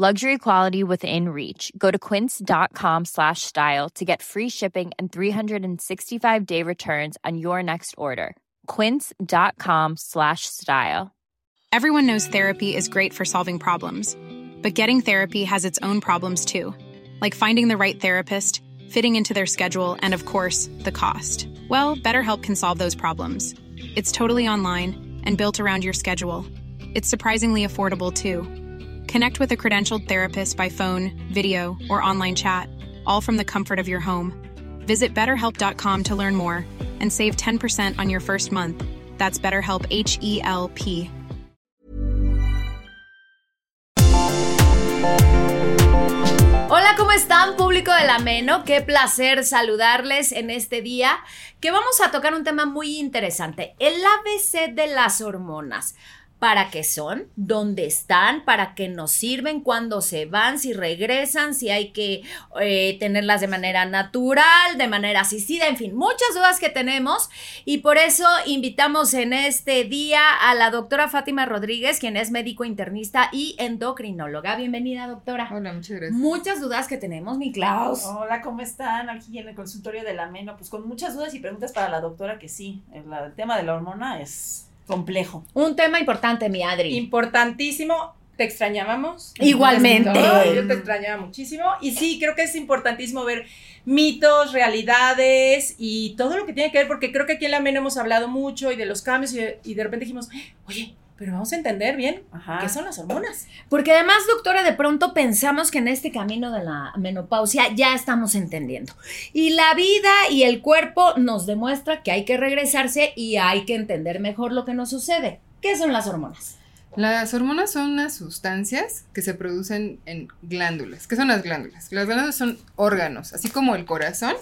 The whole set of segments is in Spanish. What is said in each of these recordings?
Luxury quality within reach. Go to quince.com slash style to get free shipping and 365 day returns on your next order. Quince.com slash style. Everyone knows therapy is great for solving problems, but getting therapy has its own problems too, like finding the right therapist, fitting into their schedule, and of course, the cost. Well, BetterHelp can solve those problems. It's totally online and built around your schedule. It's surprisingly affordable too. Connect with a credentialed therapist by phone, video, or online chat, all from the comfort of your home. Visit betterhelp.com to learn more and save 10% on your first month. That's BetterHelp H E L P. Hola, ¿cómo están, público del Ameno? Qué placer saludarles en este día, que vamos a tocar un tema muy interesante, el ABC de las hormonas para qué son, dónde están, para qué nos sirven, cuándo se van, si regresan, si hay que eh, tenerlas de manera natural, de manera asistida, en fin, muchas dudas que tenemos y por eso invitamos en este día a la doctora Fátima Rodríguez, quien es médico internista y endocrinóloga. Bienvenida, doctora. Hola, muchas gracias. Muchas dudas que tenemos, mi Klaus. Hola, ¿cómo están? Aquí en el consultorio de la Meno, pues con muchas dudas y preguntas para la doctora que sí, el, el tema de la hormona es complejo. Un tema importante, mi Adri. Importantísimo. Te extrañábamos. Igualmente. Yo te extrañaba muchísimo. Y sí, creo que es importantísimo ver mitos, realidades y todo lo que tiene que ver, porque creo que aquí en la MEN hemos hablado mucho y de los cambios y de, y de repente dijimos, oye, pero vamos a entender bien Ajá. qué son las hormonas. Porque además, doctora, de pronto pensamos que en este camino de la menopausia ya estamos entendiendo. Y la vida y el cuerpo nos demuestra que hay que regresarse y hay que entender mejor lo que nos sucede. ¿Qué son las hormonas? Las hormonas son unas sustancias que se producen en glándulas. ¿Qué son las glándulas? Las glándulas son órganos, así como el corazón,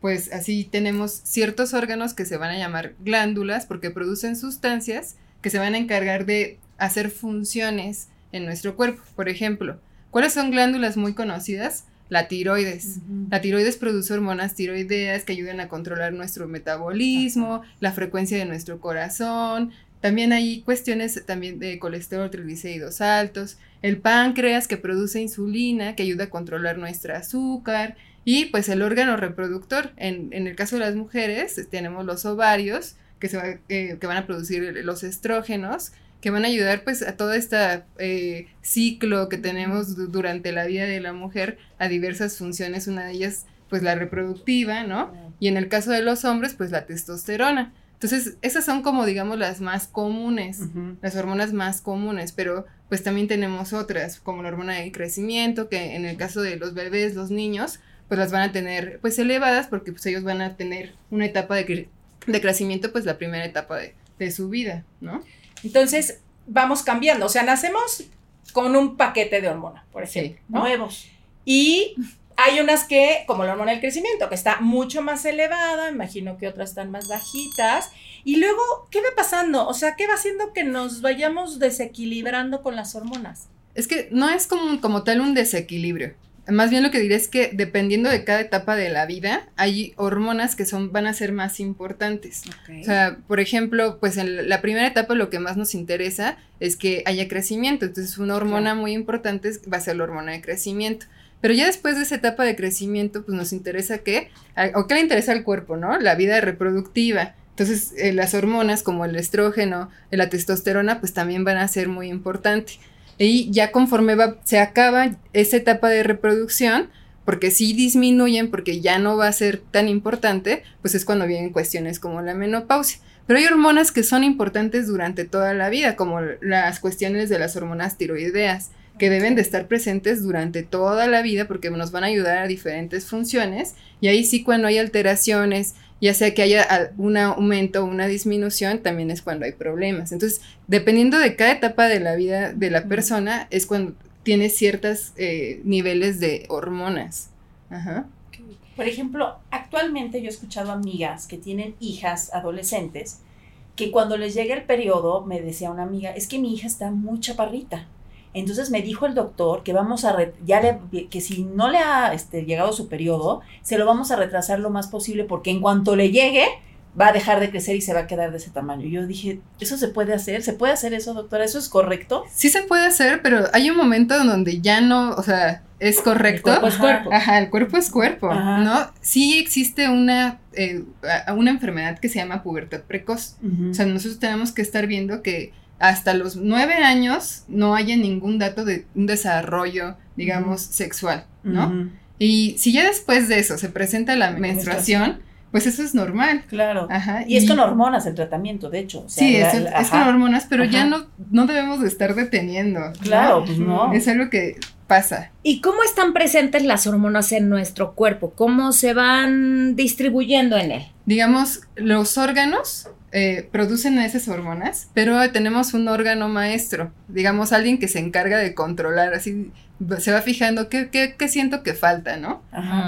pues así tenemos ciertos órganos que se van a llamar glándulas porque producen sustancias que se van a encargar de hacer funciones en nuestro cuerpo. Por ejemplo, ¿cuáles son glándulas muy conocidas? La tiroides. La tiroides produce hormonas tiroideas que ayudan a controlar nuestro metabolismo, la frecuencia de nuestro corazón. También hay cuestiones también de colesterol, triglicéridos altos. El páncreas que produce insulina que ayuda a controlar nuestro azúcar. Y pues el órgano reproductor. En, en el caso de las mujeres tenemos los ovarios que, se va, eh, que van a producir los estrógenos, que van a ayudar pues a todo este eh, ciclo que tenemos durante la vida de la mujer a diversas funciones, una de ellas pues la reproductiva, ¿no? Y en el caso de los hombres pues la testosterona. Entonces, esas son como digamos las más comunes, uh -huh. las hormonas más comunes, pero pues también tenemos otras, como la hormona de crecimiento, que en el caso de los bebés, los niños, pues las van a tener pues elevadas porque pues ellos van a tener una etapa de, de crecimiento, pues la primera etapa de, de, su vida, ¿no? Entonces, vamos cambiando, o sea, nacemos con un paquete de hormona, por ejemplo, sí, ¿no? nuevos. Y hay unas que, como la hormona del crecimiento, que está mucho más elevada, imagino que otras están más bajitas. Y luego, ¿qué va pasando? O sea, ¿qué va haciendo que nos vayamos desequilibrando con las hormonas? Es que no es como, como tal un desequilibrio. Más bien lo que diré es que dependiendo de cada etapa de la vida, hay hormonas que son, van a ser más importantes. O sea, por ejemplo, pues en la primera etapa lo que más nos interesa es que haya crecimiento. Entonces, una hormona muy importante va a ser la hormona de crecimiento. Pero ya después de esa etapa de crecimiento, pues nos interesa que, o qué le interesa al cuerpo, ¿no? La vida reproductiva. Entonces, eh, las hormonas como el estrógeno, la testosterona, pues también van a ser muy importantes. Y ya conforme va, se acaba esa etapa de reproducción, porque si disminuyen, porque ya no va a ser tan importante, pues es cuando vienen cuestiones como la menopausia. Pero hay hormonas que son importantes durante toda la vida, como las cuestiones de las hormonas tiroideas, que deben de estar presentes durante toda la vida porque nos van a ayudar a diferentes funciones. Y ahí sí cuando hay alteraciones ya sea que haya un aumento o una disminución, también es cuando hay problemas. Entonces, dependiendo de cada etapa de la vida de la persona, es cuando tiene ciertos eh, niveles de hormonas. Ajá. Por ejemplo, actualmente yo he escuchado amigas que tienen hijas adolescentes que cuando les llega el periodo, me decía una amiga, es que mi hija está muy chaparrita. Entonces me dijo el doctor que vamos a ya le, que si no le ha este, llegado su periodo, se lo vamos a retrasar lo más posible porque en cuanto le llegue va a dejar de crecer y se va a quedar de ese tamaño. Yo dije, ¿eso se puede hacer? ¿Se puede hacer eso, doctora? ¿Eso es correcto? Sí se puede hacer, pero hay un momento en donde ya no, o sea, es correcto. El cuerpo es cuerpo. Ajá, el cuerpo es cuerpo, ¿no? Sí existe una, eh, una enfermedad que se llama pubertad precoz. O sea, nosotros tenemos que estar viendo que hasta los nueve años no haya ningún dato de un desarrollo, digamos, sexual, ¿no? Y si ya después de eso se presenta la menstruación, pues eso es normal. Claro. Ajá. Y, es con hormonas el tratamiento, de hecho. sí, es, con hormonas, pero ya no, no debemos de estar deteniendo. Claro, pues no. Es algo que pasa. ¿Y cómo están presentes las hormonas en nuestro cuerpo? ¿Cómo se van distribuyendo en él? Digamos, los órganos eh, producen esas hormonas, pero tenemos un órgano maestro, digamos alguien que se encarga de controlar, así se va fijando qué, qué, siento que falta, ¿no?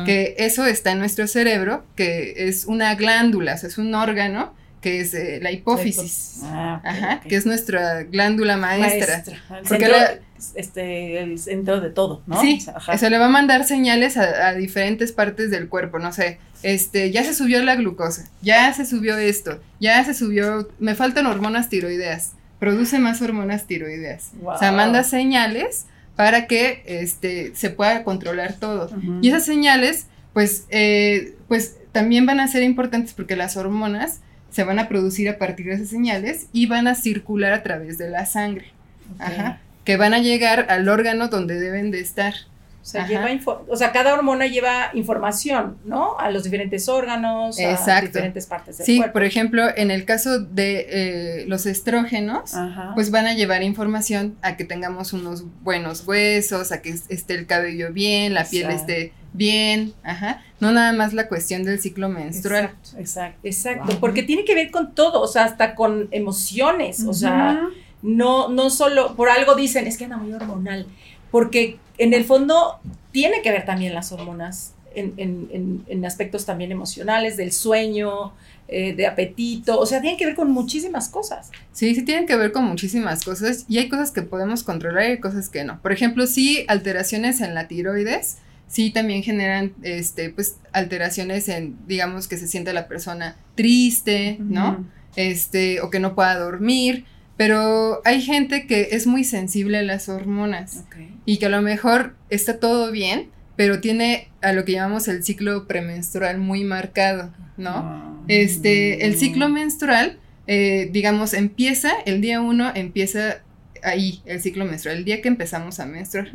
Que eso está en nuestro cerebro, que es una glándula, o sea, es un órgano que es eh, la hipófisis, ah, Ajá, que es nuestra glándula maestra. Porque este, el centro de todo, ¿no? Sí, eso le va a mandar señales a, diferentes partes del cuerpo, no sé, este, ya se subió la glucosa, ya se subió esto, ya se subió, me faltan hormonas tiroideas, produce más hormonas tiroideas, o sea, manda señales para que, este, se pueda controlar todo. Y esas señales, pues, eh, pues, también van a ser importantes porque las hormonas se van a producir a partir de esas señales y van a circular a través de la sangre. Ajá que van a llegar al órgano donde deben de estar. O sea, lleva o sea, cada hormona lleva información, ¿no? A los diferentes órganos, a diferentes partes del sí, por ejemplo, en el caso de eh, los estrógenos, pues van a llevar información a que tengamos unos buenos huesos, a que esté el cabello bien, la piel esté bien, ajá. No nada más la cuestión del ciclo menstrual. Exacto, exacto. exacto Porque tiene que ver con todo, o sea, hasta con emociones, o sea no, no solo, por algo dicen, es que anda muy hormonal, porque en el fondo tiene que ver también las hormonas en, aspectos también emocionales, del sueño, eh, de apetito, o sea, tiene que ver con muchísimas cosas. Sí, sí tienen que ver con muchísimas cosas y hay cosas que podemos controlar y hay cosas que no. Por ejemplo, sí, alteraciones en la tiroides, sí también generan, este, pues, alteraciones en, digamos, que se siente la persona triste, ¿no? Este, o que no pueda dormir pero hay gente que es muy sensible a las hormonas y que a lo mejor está todo bien, pero tiene a lo que llamamos el ciclo premenstrual muy marcado, ¿no? Ah. Este, el ciclo menstrual, eh, digamos, empieza, el día uno empieza ahí, el ciclo menstrual, el día que empezamos a menstruar,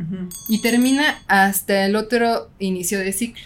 y termina hasta el otro inicio de ciclo.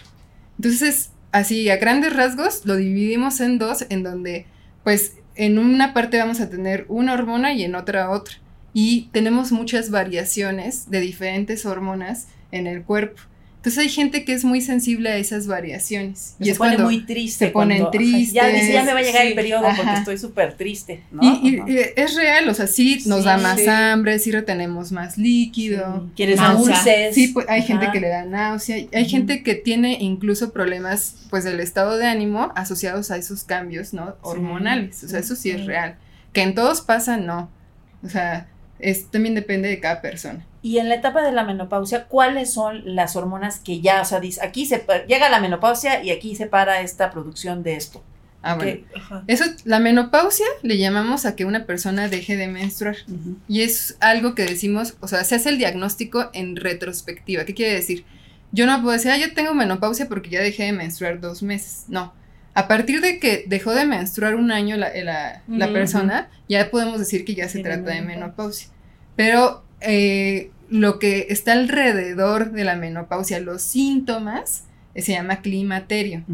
Entonces, así, a grandes rasgos, lo dividimos en dos, en donde, pues, en una parte vamos a tener una hormona y en otra otra. Y tenemos muchas variaciones de diferentes hormonas en el cuerpo. Entonces hay gente que es muy sensible a esas variaciones. Y, se pone muy triste. Se ponen tristes. Ya dice, ya me va a llegar el periodo porque estoy súper triste. Y, es real, o sea, sí nos da más hambre, sí retenemos más líquido. Quieres dulces. Sí, pues, hay gente que le da náusea. Hay gente que tiene incluso problemas, pues, del estado de ánimo asociados a esos cambios, ¿no? Hormonales. O sea, eso sí es real. Que en todos pasa, no. O sea, es, también depende de cada persona. Y en la etapa de la menopausia, ¿cuáles son las hormonas que ya, o sea, dice, aquí se llega la menopausia y aquí se para esta producción de esto? Ah, bueno. Ajá. Eso, la menopausia le llamamos a que una persona deje de menstruar. Y es algo que decimos, o sea, se hace el diagnóstico en retrospectiva. ¿Qué quiere decir? Yo no puedo decir, ah, yo tengo menopausia porque ya dejé de menstruar dos meses. No. A partir de que dejó de menstruar un año la, la- persona, ya podemos decir que ya se trata de menopausia. Pero eh, lo que está alrededor de la menopausia, los síntomas, eh, se llama climaterio.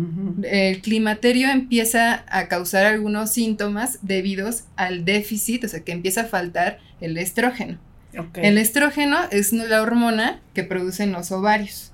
El climaterio empieza a causar algunos síntomas debidos al déficit, o sea, que empieza a faltar el estrógeno. El estrógeno es la hormona que producen los ovarios.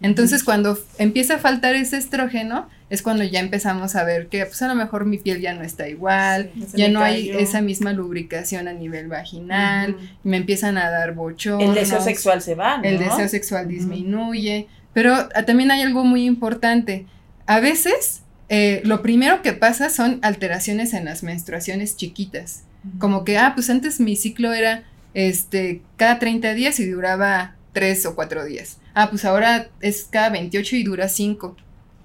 Entonces, cuando empieza a faltar ese estrógeno, es cuando ya empezamos a ver que, pues a lo mejor mi piel ya no está igual, Sí, ya no hay esa misma lubricación a nivel vaginal, me empiezan a dar bochornos. El deseo sexual se va, ¿no? El deseo sexual disminuye. Pero ah, también hay algo muy importante. A veces, eh, lo primero que pasa son alteraciones en las menstruaciones chiquitas. Como que, ah, pues antes mi ciclo era este, cada 30 días y duraba 3 o 4 días. Ah, pues ahora es cada 28 y dura 5.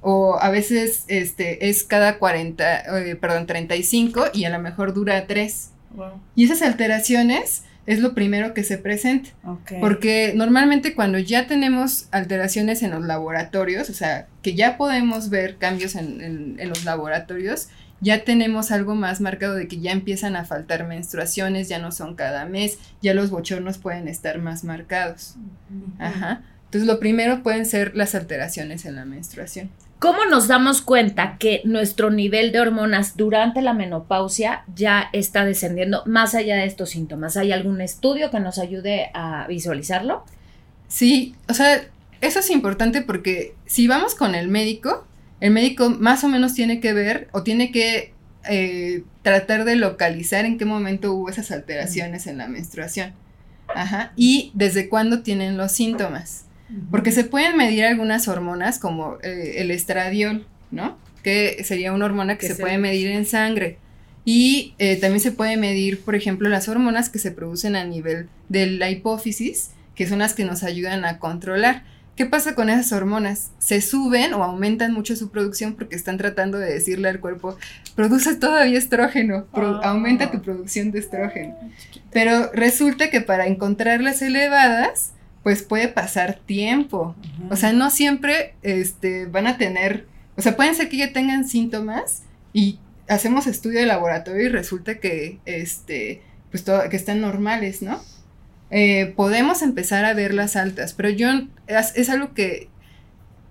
O a veces este, es cada 40, eh, perdón, 35 y a lo mejor dura 3. Wow. Y esas alteraciones es lo primero que se presenta. Porque normalmente cuando ya tenemos alteraciones en los laboratorios, o sea, que ya podemos ver cambios en, en- en los laboratorios, ya tenemos algo más marcado de que ya empiezan a faltar menstruaciones, ya no son cada mes, ya los bochornos pueden estar más marcados. Ajá. Entonces lo primero pueden ser las alteraciones en la menstruación. ¿Cómo nos damos cuenta que nuestro nivel de hormonas durante la menopausia ya está descendiendo más allá de estos síntomas? ¿Hay algún estudio que nos ayude a visualizarlo? Sí, o sea, eso es importante porque si vamos con el médico, el médico más o menos tiene que ver o tiene que eh, tratar de localizar en qué momento hubo esas alteraciones en la menstruación. Ajá. Y desde cuándo tienen los síntomas. Porque se pueden medir algunas hormonas como eh, el estradiol, ¿no? Que sería una hormona que Que se puede medir en sangre. Y eh, también se puede medir, por ejemplo, las hormonas que se producen a nivel de la hipófisis, que son las que nos ayudan a controlar. ¿Qué pasa con esas hormonas? Se suben o aumentan mucho su producción porque están tratando de decirle al cuerpo, produce todavía estrógeno, pro- Ah. aumenta tu producción de estrógeno. Pero resulta que para encontrarlas elevadas, pues puede pasar tiempo. O sea, no siempre este, van a tener, o sea, pueden ser que ya tengan síntomas y hacemos estudio de laboratorio y resulta que, este, pues todo- que están normales, ¿no? Eh, podemos empezar a ver las altas, pero yo es, es algo que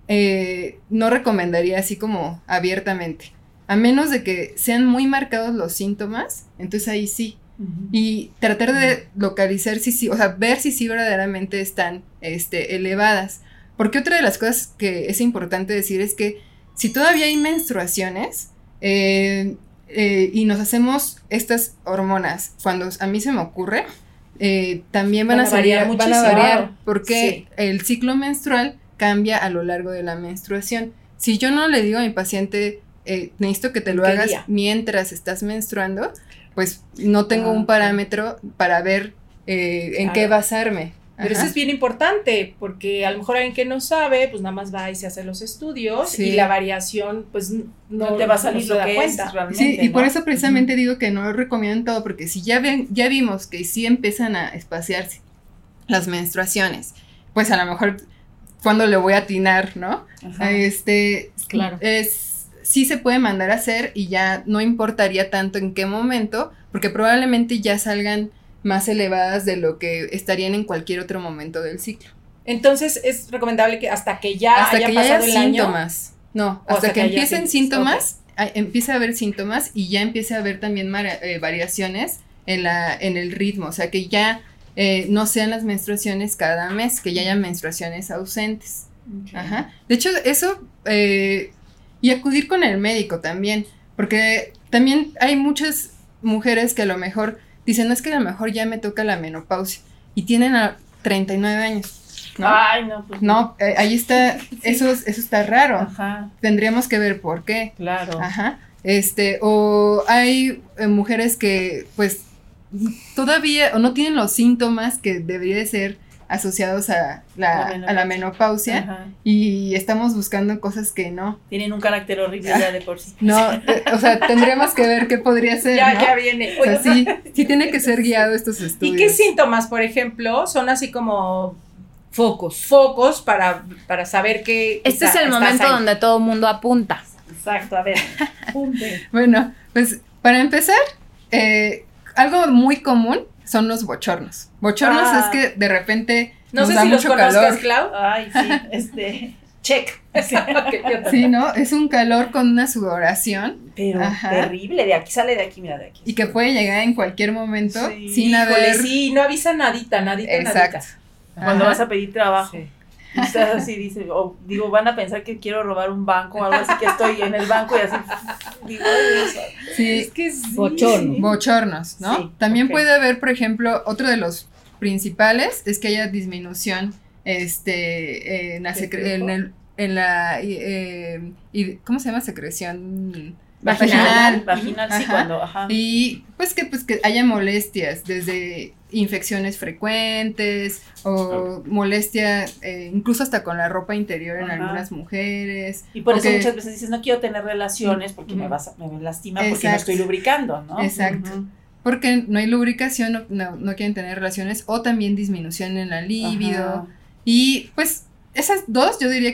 eh, no recomendaría así como abiertamente. A menos de que sean muy marcados los síntomas, entonces ahí sí, y tratar de localizar si sí, o sea, ver si sí verdaderamente están este, elevadas. Porque otra de las cosas que es importante decir es que si todavía hay menstruaciones eh, eh, y nos hacemos estas hormonas cuando a mí se me ocurre, eh, también van, Van a, variar variar, van a variar porque Sí. el ciclo menstrual cambia a lo largo de la menstruación. Si yo no le digo a mi paciente, eh, necesito que te ¿En lo hagas día? mientras estás menstruando, pues no tengo Ah, un parámetro para ver eh, en Claro. qué basarme. Pero eso es bien importante, porque a lo mejor alguien que no sabe, pues nada más va y se hace los estudios Sí. y la variación, pues no, No, te va a salir lo que cuenta. es realmente, Sí, y por eso precisamente digo que no lo recomiendo todo, porque si ya ven, ya vimos que sí empiezan a espaciarse las menstruaciones, pues a lo mejor cuando le voy a atinar, ¿no? Ajá. Este, Claro. es, sí se puede mandar a hacer y ya no importaría tanto en qué momento, porque probablemente ya salgan más elevadas de lo que estarían en cualquier otro momento del ciclo. Entonces es recomendable que hasta que ya hasta haya que pasado haya el año. síntomas. No, O hasta, hasta que, empiecen síntomas, síntomas, a- empiece a haber síntomas y ya empiece a haber también eh, variaciones en, la, en el ritmo. O sea, que ya eh, no sean las menstruaciones cada mes, que ya haya menstruaciones ausentes. Ajá. De hecho, eso, eh, y acudir con el médico también, porque también hay muchas mujeres que a lo mejor dicen, no es que a lo mejor ya me toca la menopausia y tienen a 39 años. ¿no? Ay, no, pues No, eh, ahí está, eso, es- eso está raro. Ajá, Tendríamos que ver por qué. claro. Ajá. Este, o hay eh, mujeres que, pues, todavía o no tienen los síntomas que debería de ser asociados a la, La a la menopausia Ajá. y estamos buscando cosas que no. Tienen un carácter horrible ya de por sí. No, eh, o sea, tendríamos que ver qué podría ser, Ya, ¿no? ya viene. O sea, Oye, sí, sí tiene que ser guiado estos ¿Y estudios. qué síntomas, por ejemplo, son así como Focos. focos para, para saber que Este está- es el momento ahí? donde todo el mundo apunta. Exacto, a ver. Punte. Bueno, pues para empezar, eh, algo muy común son los bochornos. Bochornos Ah. es que de repente No nos sé da si los mucho conozcas, calor. Clau. Ay, sí, este. Check. Sí, ¿no? Es un calor con una sudoración Pero Ajá. terrible, de aquí sale de aquí, mira, de aquí. y que puede llegar en cualquier momento Sí. sin Híjole, haber... sí, no avisa nadita, nadita, Exacto. nadita. Cuando Ajá. vas a pedir trabajo. Sí. Y estás así, dice, o digo, van a pensar que quiero robar un banco o algo así, que estoy en el banco y así. Digo, Dios. Sí, Es que sí. Bochorno. bochornos, ¿no? Sí, También puede haber, por ejemplo, otro de los principales es que haya disminución este, en, la en, el- en la... eh, y- ¿Cómo se llama? Secreción Vaginal, vaginal, sí, Ajá. cuando, ajá. Y pues que, pues que haya molestias, desde infecciones frecuentes o molestia eh, incluso hasta con la ropa interior en Ajá. algunas mujeres. Y por eso que- muchas veces dices, no quiero tener relaciones porque me vas a, me lastima porque no estoy lubricando, ¿no? Exacto. Porque no hay lubricación, no, no- no quieren tener relaciones o también disminución en la libido. Ajá. Y pues esas dos yo diría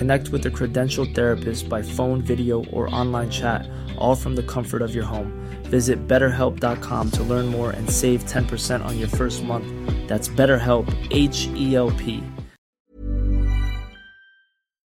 Connect with a credentialed therapist by phone, video, or online chat, all from the comfort of your home. Visit betterhelp.com to learn more and save 10% on your first month. That's BetterHelp, H E L P.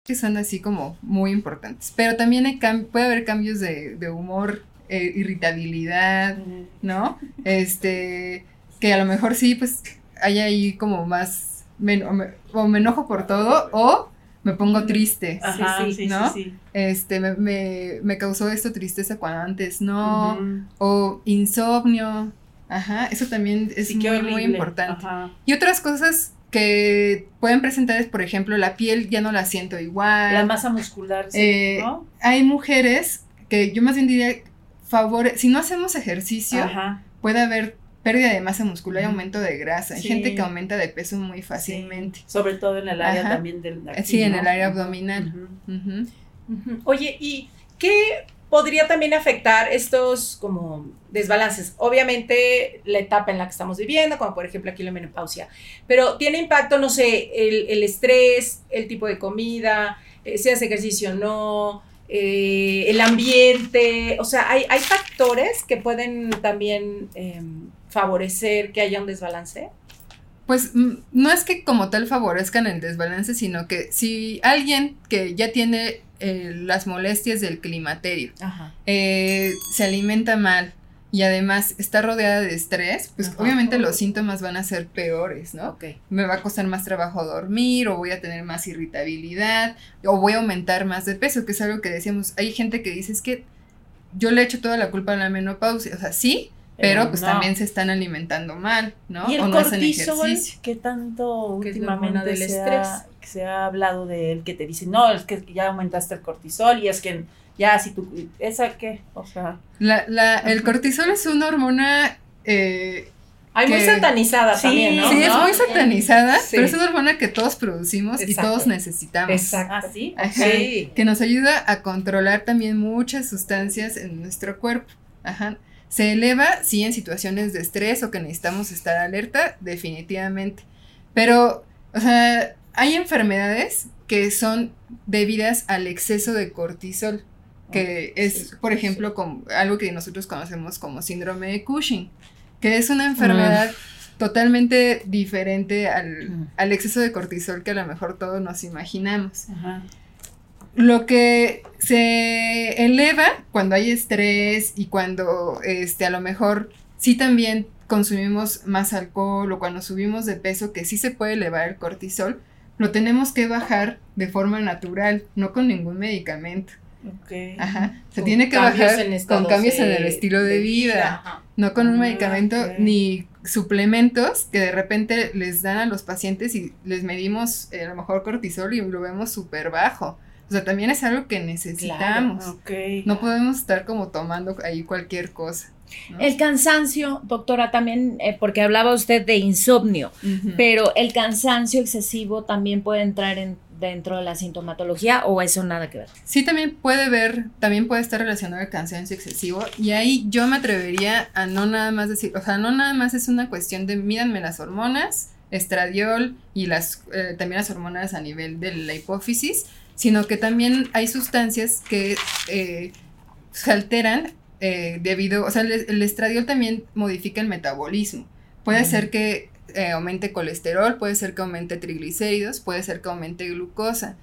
que son así como muy importantes. Pero también hay cam- puede haber cambios de, de humor, eh, irritabilidad, ¿no? Este, que a lo mejor sí, pues hay ahí como más, me- o, me, o me enojo por todo o me pongo triste. Ajá, sí, sí, ¿no? sí. Este, me, me, me causó esto tristeza cuando antes no, o insomnio. Ajá, eso también es muy, muy importante. Ajá. Y otras cosas que pueden presentar es, por ejemplo, la piel ya no la siento igual. La masa muscular, sí, Eh, ¿no? Hay mujeres que yo más bien diría, favor, si no hacemos ejercicio, Ajá. puede haber pérdida de masa muscular y aumento de grasa. Hay Sí. gente que aumenta de peso muy fácilmente. Sí, Sobre todo en el área Ajá. también del de aquí, Sí, en el área abdominal. Oye, ¿y qué podría también afectar estos como desbalances? Obviamente la etapa en la que estamos viviendo, como por ejemplo aquí la menopausia, pero tiene impacto, no sé, el, el estrés, el tipo de comida, eh, si hace ejercicio o no, eh, el ambiente, o sea, hay, hay factores que pueden también em, favorecer que haya un desbalance. Pues mm, no es que como tal favorezcan el desbalance, sino que si alguien que ya tiene eh, las molestias del climaterio Ajá. eh, se alimenta mal y además está rodeada de estrés, pues Ajá. obviamente los síntomas van a ser peores, ¿no? Ok. Me va a costar más trabajo dormir o voy a tener más irritabilidad o voy a aumentar más de peso, que es algo que decíamos. Hay gente que dice es que yo le echo toda la culpa a la menopausia, o sea, sí, pero, pues no. también se están alimentando mal, ¿no? Y el o no hacen cortisol, ejercicio. que tanto Que últimamente del se, estrés. Ha, se ha hablado de él, que te dice, no, es que ya aumentaste el cortisol y es que ya si tú, ¿esa qué? O sea, La, la, el cortisol es una hormona eh, Hay muy satanizada Sí, también, ¿no? Sí, es ¿No? muy satanizada, Sí. pero es una hormona que todos producimos y todos necesitamos. Exacto. ¿Ah, sí? Ajá, Sí. Que nos ayuda a controlar también muchas sustancias en nuestro cuerpo. Ajá. Se eleva, sí, en situaciones de estrés o que necesitamos estar alerta, definitivamente. Pero, o sea, hay enfermedades que son debidas al exceso de cortisol, que es, por ejemplo, como algo que nosotros conocemos como síndrome de Cushing, que es una enfermedad totalmente diferente al, Mm. al exceso de cortisol que a lo mejor todos nos imaginamos. Ajá. Lo que se eleva cuando hay estrés y cuando este, a lo mejor sí también consumimos más alcohol o cuando subimos de peso, que sí se puede elevar el cortisol, lo tenemos que bajar de forma natural, no con ningún medicamento. Ok. Ajá. Se Con tiene que bajar con cambios en el estilo de, de vida, no con un Ah, medicamento ni suplementos que de repente les dan a los pacientes y les medimos eh, a lo mejor cortisol y lo vemos súper bajo. O sea, también es algo que necesitamos. No podemos estar como tomando ahí cualquier cosa. ¿no? El cansancio, doctora, también, eh, porque hablaba usted de insomnio, pero el cansancio excesivo también puede entrar en, dentro de la sintomatología o eso nada que ver. Sí, también puede ver, también puede estar relacionado al cansancio excesivo y ahí yo me atrevería a no nada más decir, o sea, no nada más es una cuestión de mídanme las hormonas, estradiol y las eh, también las hormonas a nivel de la hipófisis, sino que también hay sustancias que eh, se alteran eh, debido, o sea, el, el estradiol también modifica el metabolismo. Puede ser que eh, aumente colesterol, puede ser que aumente triglicéridos, puede ser que aumente glucosa.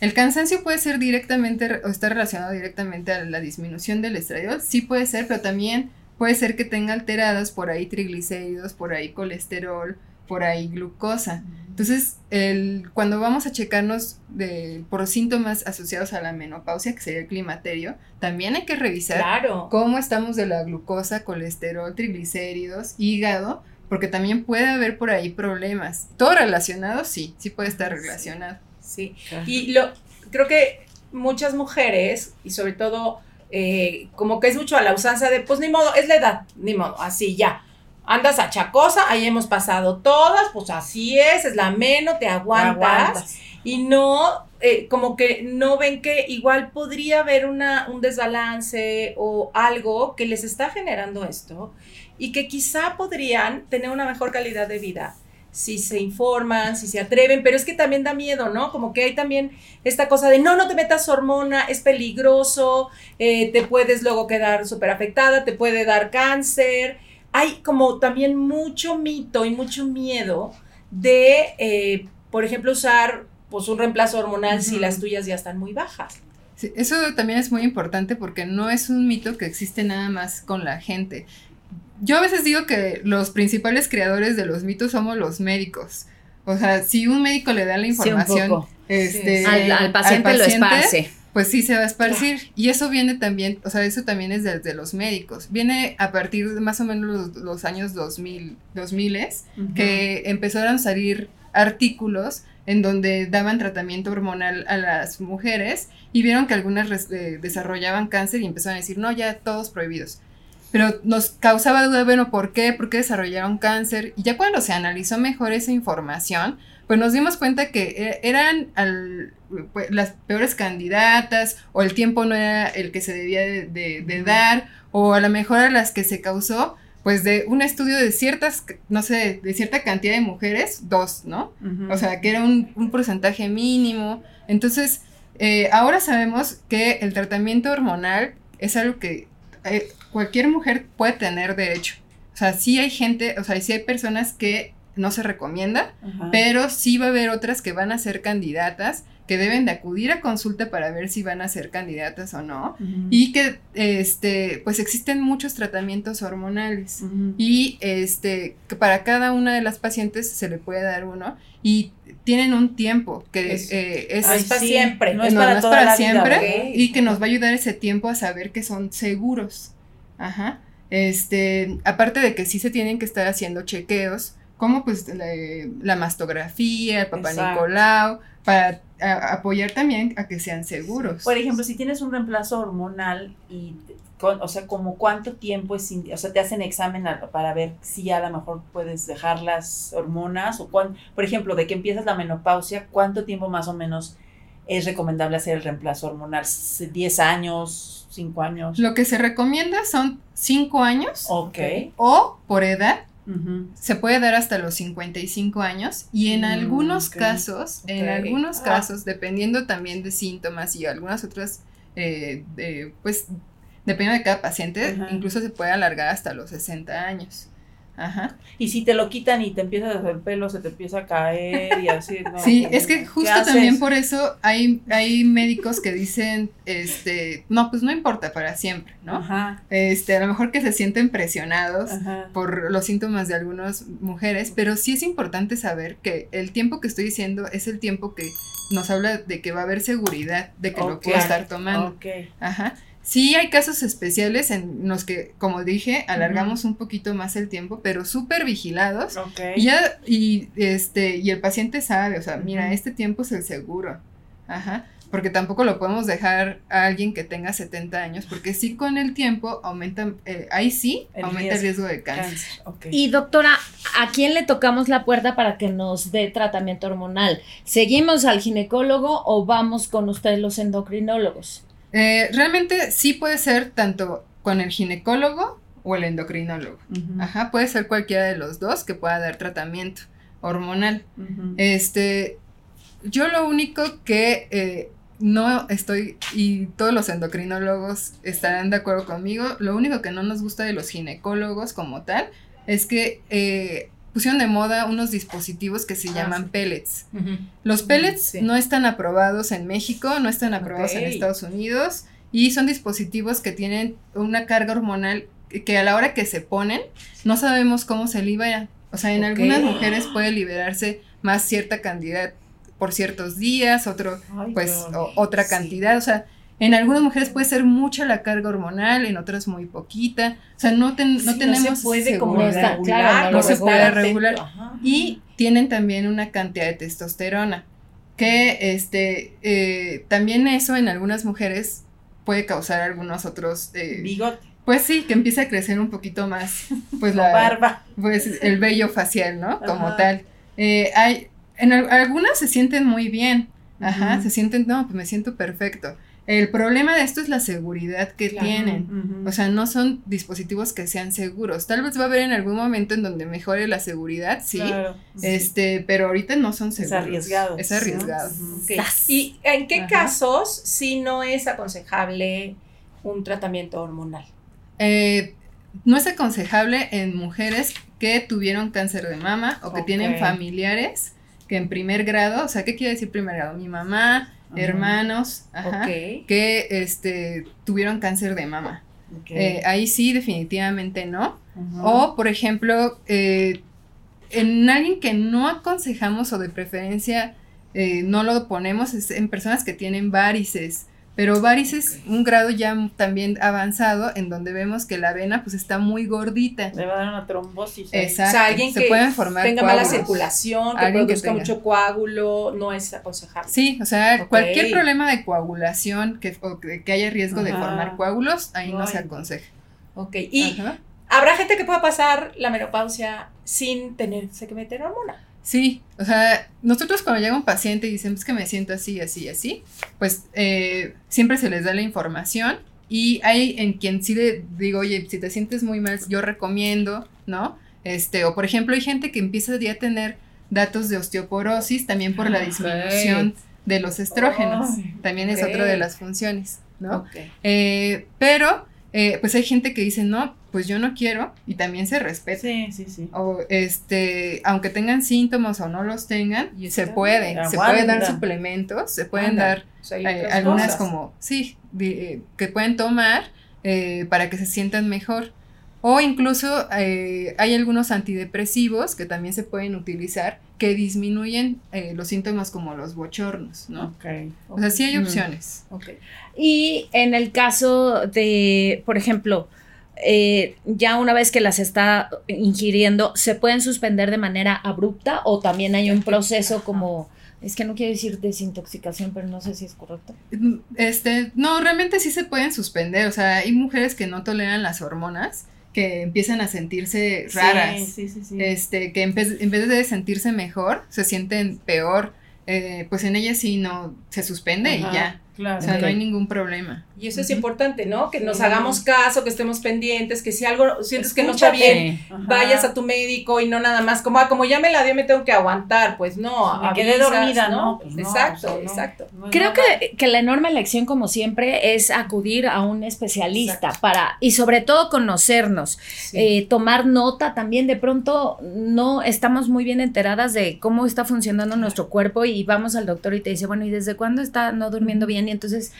El cansancio puede ser directamente re- o estar relacionado directamente a la disminución del estradiol, sí puede ser, pero también puede ser que tenga alteradas por ahí triglicéridos, por ahí colesterol, por ahí glucosa. Entonces, el, cuando vamos a checarnos de, por síntomas asociados a la menopausia, que sería el climaterio, también hay que revisar Claro. cómo estamos de la glucosa, colesterol, triglicéridos, hígado, porque también puede haber por ahí problemas. Todo relacionado, sí, sí puede estar relacionado. Sí. Y lo creo que muchas mujeres, y sobre todo, eh, como que es mucho a la usanza de, pues ni modo, es la edad, ni modo, así ya. Andas achacosa, ahí hemos pasado todas, pues así es, es la menos, te aguantas. Aguantas. Y no, eh, como que no ven que igual podría haber una, un desbalance o algo que les está generando esto y que quizá podrían tener una mejor calidad de vida si se informan, si se atreven, pero es que también da miedo, ¿no? Como que hay también esta cosa de no, no te metas hormona, es peligroso, eh, te puedes luego quedar súper afectada, te puede dar cáncer. Hay como también mucho mito y mucho miedo de, eh, por ejemplo, usar pues un reemplazo hormonal si las tuyas ya están muy bajas. Sí, eso también es muy importante porque no es un mito que existe nada más con la gente. Yo a veces digo que los principales creadores de los mitos somos los médicos. O sea, si un médico le da la información este, Sí. Al, al paciente lo paciente, esparce. Pues sí se va a esparcir. Y eso viene también, o sea, eso también es desde los médicos. Viene a partir de más o menos los, los años 2000, 2000 que empezaron a salir artículos en donde daban tratamiento hormonal a las mujeres y vieron que algunas eh, desarrollaban cáncer y empezaron a decir, no, ya todos prohibidos. Pero nos causaba duda, bueno, ¿por qué? ¿Por qué desarrollaron cáncer? Y ya cuando se analizó mejor esa información, pues nos dimos cuenta que eh, eran al- pues, las peores candidatas o el tiempo no era el que se debía de, de- de dar o a lo mejor a las que se causó pues de un estudio de ciertas, no sé, de cierta cantidad de mujeres, dos, ¿no? O sea, que era un, un porcentaje mínimo. Entonces, eh, ahora sabemos que el tratamiento hormonal es algo que eh, cualquier mujer puede tener derecho. O sea, sí hay gente, o sea, sí hay personas que no se recomienda, Ajá. pero sí va a haber otras que van a ser candidatas, que deben de acudir a consulta para ver si van a ser candidatas o no. Y que, este, pues existen muchos tratamientos hormonales. Y este, que para cada una de las pacientes se le puede dar uno. Y tienen un tiempo que Es- eh, es, Ah, es para sí, siempre. No es no, para no es toda para la vida, siempre ¿ok? y que nos va a ayudar ese tiempo a saber que son seguros. Ajá. Este, aparte de que sí se tienen que estar haciendo chequeos, como pues la, la mastografía, el papá Exacto. Nicolau, para a- apoyar también a que sean seguros. Por ejemplo, si tienes un reemplazo hormonal y con- o sea, como cuánto tiempo es, o sea, te hacen examen a- para ver si a lo mejor puedes dejar las hormonas o cuán, por ejemplo, de que empiezas la menopausia, cuánto tiempo más o menos es recomendable hacer el reemplazo hormonal, S- 10 años, 5 años. Lo que se recomienda son 5 años Ok. o por edad Se puede dar hasta los 55 años y en Mm, algunos casos, en algunos Ah. casos, dependiendo también de síntomas y algunas otras, eh, pues, dependiendo de cada paciente, incluso se puede alargar hasta los 60 años. Ajá. Y si te lo quitan y te empiezas el pelo, se te empieza a caer y así. ¿no? Sí, ¿Qué es que justo también por eso hay, hay médicos que dicen, este, no, pues no importa para siempre, ¿no? Ajá, Este, a lo mejor que se sienten presionados ajá. por los síntomas de algunas mujeres, pero sí es importante saber que el tiempo que estoy diciendo es el tiempo que nos habla de que va a haber seguridad de que lo puedo estar tomando. Ok. Ajá. Sí hay casos especiales en los que, como dije, alargamos un poquito más el tiempo, pero súper vigilados. Ok. Y ya, y este, y el paciente sabe, o sea, mira, este tiempo es el seguro. Ajá. Porque tampoco lo podemos dejar a alguien que tenga 70 años, porque sí con el tiempo aumenta, eh, ahí sí El aumenta el riesgo. riesgo de cáncer. Cáncer, ok. Y doctora, ¿a quién le tocamos la puerta para que nos dé tratamiento hormonal? ¿Seguimos al ginecólogo o vamos con ustedes los endocrinólogos? Eh, realmente sí puede ser tanto con el ginecólogo o el endocrinólogo. Ajá, puede ser cualquiera de los dos que pueda dar tratamiento hormonal. Este, yo lo único que eh, no estoy, y todos los endocrinólogos estarán de acuerdo conmigo, lo único que no nos gusta de los ginecólogos como tal es que eh, pusieron de moda unos dispositivos que se Ah, llaman sí. pellets. Los pellets sí. no están aprobados en México, no están aprobados en. Estados Unidos y son dispositivos que tienen una carga hormonal que- a la hora que se ponen no sabemos cómo se libera. O sea, en algunas mujeres puede liberarse más cierta cantidad por ciertos días, otro Ay, pues o- otra sí. cantidad, o sea, en algunas mujeres puede ser mucha la carga hormonal, en otras muy poquita, o sea, no, ten- Sí, no tenemos se puede como regular, claro, no se puede regular. ajá. Y tienen también una cantidad de testosterona, que este, eh, también eso en algunas mujeres puede causar algunos otros, eh, Bigote, pues sí, que empieza a crecer un poquito más, pues la, barba. pues el vello facial, ¿no? Como tal. Eh, hay, en al- algunas se sienten muy bien, ajá, se sienten, no, pues me siento perfecto. El problema de esto es la seguridad que Claro. tienen. O sea, no son dispositivos que sean seguros. Tal vez va a haber en algún momento en donde mejore la seguridad, sí. Claro, sí. Este, pero ahorita no son seguros. arriesgado, Es ¿no? arriesgado. Ok. Sas. ¿Y en qué Ajá. casos si no es aconsejable un tratamiento hormonal? Eh, no es aconsejable en mujeres que tuvieron cáncer de mama o que tienen familiares que en primer grado, o sea, ¿qué quiere decir primer grado? Mi mamá, Hermanos, ajá, que este, tuvieron cáncer de mama. Eh, ahí sí, definitivamente no. O, por ejemplo, eh, en alguien que no aconsejamos o de preferencia eh, no lo ponemos es en personas que tienen varices. Pero varices, un grado ya también avanzado, en donde vemos que la vena pues está muy gordita. Le va a dar una trombosis. ahí. Exacto. o sea, alguien se que pueden formar tenga mala circulación, que Alguien que produzca tenga. mucho coágulo, no es aconsejable. Sí, o sea, cualquier problema de coagulación que, o que que haya riesgo de formar coágulos, ahí no se aconseja. Ok. Y Ajá. habrá gente que pueda pasar la menopausia sin tenerse que meter hormona. Sí, o sea, nosotros cuando llega un paciente y dicen, que me siento así, así, así, pues eh, siempre se les da la información y hay en quien sí le digo, oye, si te sientes muy mal, yo recomiendo, ¿no? Este, o por ejemplo, hay gente que empieza ya a tener datos de osteoporosis también por la Ah, disminución de los estrógenos, también es otra de las funciones, ¿no? Eh, pero, eh, pues hay gente que dice, no, pues yo no quiero y también se respeta. Sí, sí, sí. O este, aunque tengan síntomas o no los tengan, Y se puede, se pueden dar suplementos, se pueden Anda. dar O sea, hay eh, algunas cosas. como, sí, eh, que pueden tomar eh, para que se sientan mejor. O incluso eh, hay algunos antidepresivos que también se pueden utilizar que disminuyen eh, los síntomas como los bochornos, ¿no? Ok. O sea, sí hay Mm. opciones. Ok. Y en el caso de, por ejemplo, eh, ya una vez que las está ingiriendo, ¿se pueden suspender de manera abrupta o también hay un proceso como Es que no quiero decir desintoxicación, pero no sé si es correcto. Este, no, realmente sí se pueden suspender. O sea, hay mujeres que no toleran las hormonas que empiezan a sentirse raras. Sí, sí, sí, sí. Este, que en vez, en vez de sentirse mejor, se sienten peor. Eh, pues en ellas sí no se suspende y ya. Claro. O sea, no hay ningún problema. Y eso es importante, ¿no? Que nos hagamos caso, que estemos pendientes, que si algo sientes que no está bien, Ajá. vayas a tu médico y no nada más como, ah, como ya me la dio, me tengo que aguantar. Pues no, Me quedé dormida, ¿no? Pues no, exacto, o sea, no. exacto. Creo que, que la enorme lección, como siempre, es acudir a un especialista Exacto. para, y sobre todo conocernos, Sí. eh, tomar nota también. De pronto no estamos muy bien enteradas de cómo está funcionando nuestro cuerpo y vamos al doctor y te dice, bueno, ¿y desde cuándo está no durmiendo bien? Y entonces,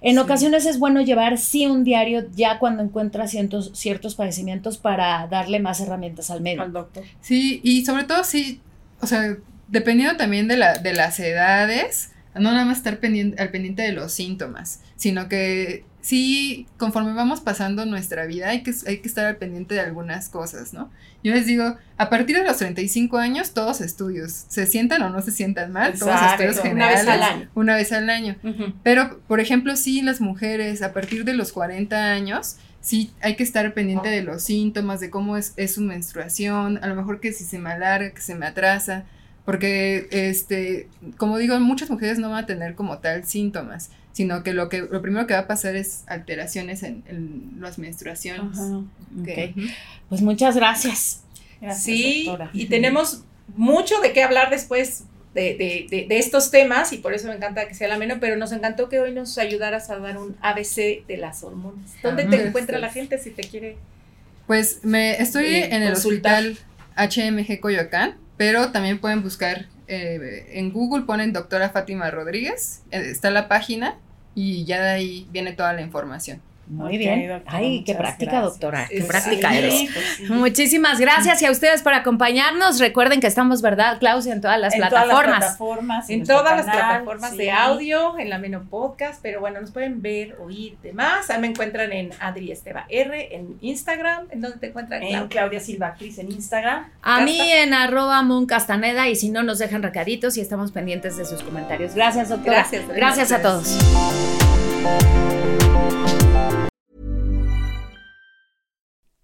en Sí. ocasiones es bueno llevar sí un diario ya cuando encuentras ciertos, ciertos padecimientos para darle más herramientas al médico. Al doctor. Sí, y sobre todo sí, o sea, dependiendo también de, la, de las edades, no nada más estar pendiente, al pendiente de los síntomas, sino que sí, conforme vamos pasando nuestra vida, hay que, hay que estar al pendiente de algunas cosas, ¿no? Yo les digo, a partir de los 35 años, todos estudios, se sientan o no se sientan mal, todos estudios una vez generales. al año. Una vez al año. Pero, por ejemplo, sí, las mujeres a partir de los 40 años, sí hay que estar pendiente de los síntomas, de cómo es, es su menstruación, a lo mejor que si se me alarga, que se me atrasa, porque, este, como digo, muchas mujeres no van a tener como tal síntomas, sino que lo, que, lo primero que va a pasar es alteraciones en, en las menstruaciones. Ajá. Ok. Ujú. Pues muchas gracias. Gracias, Sí, doctora. y tenemos mucho de qué hablar después de, de- de- de estos temas y por eso me encanta que sea la menos, pero nos encantó que hoy nos ayudaras a dar un ABC de las hormonas. ¿Dónde Ah, te pues, encuentra la gente si te quiere? Pues me estoy Eh, en el hospital HMG Coyoacán, pero también pueden buscar eh, en Google, ponen doctora Fátima Rodríguez, eh, está la página y ya de ahí viene toda la información. Muy bien. doctora, Ay, qué práctica, gracias. doctora. Qué Sí, práctica sí, eres. pues sí. Muchísimas gracias y a ustedes por acompañarnos. Recuerden que estamos, ¿verdad, Claudia, en todas las en plataformas? Todas las plataformas. En todas las plataformas sí. de audio, en la Meno Podcast, pero bueno, nos pueden ver, oír demás. Ahí me encuentran en Adri Esteba R, en Instagram, ¿en dónde te encuentran? En Clau? Claudia Silva Actriz en Instagram. A mí en arroba Moon Castaneda y si no nos dejan recaditos y estamos pendientes de sus comentarios. Gracias, doctora. Gracias, Lorena. Gracias a todos.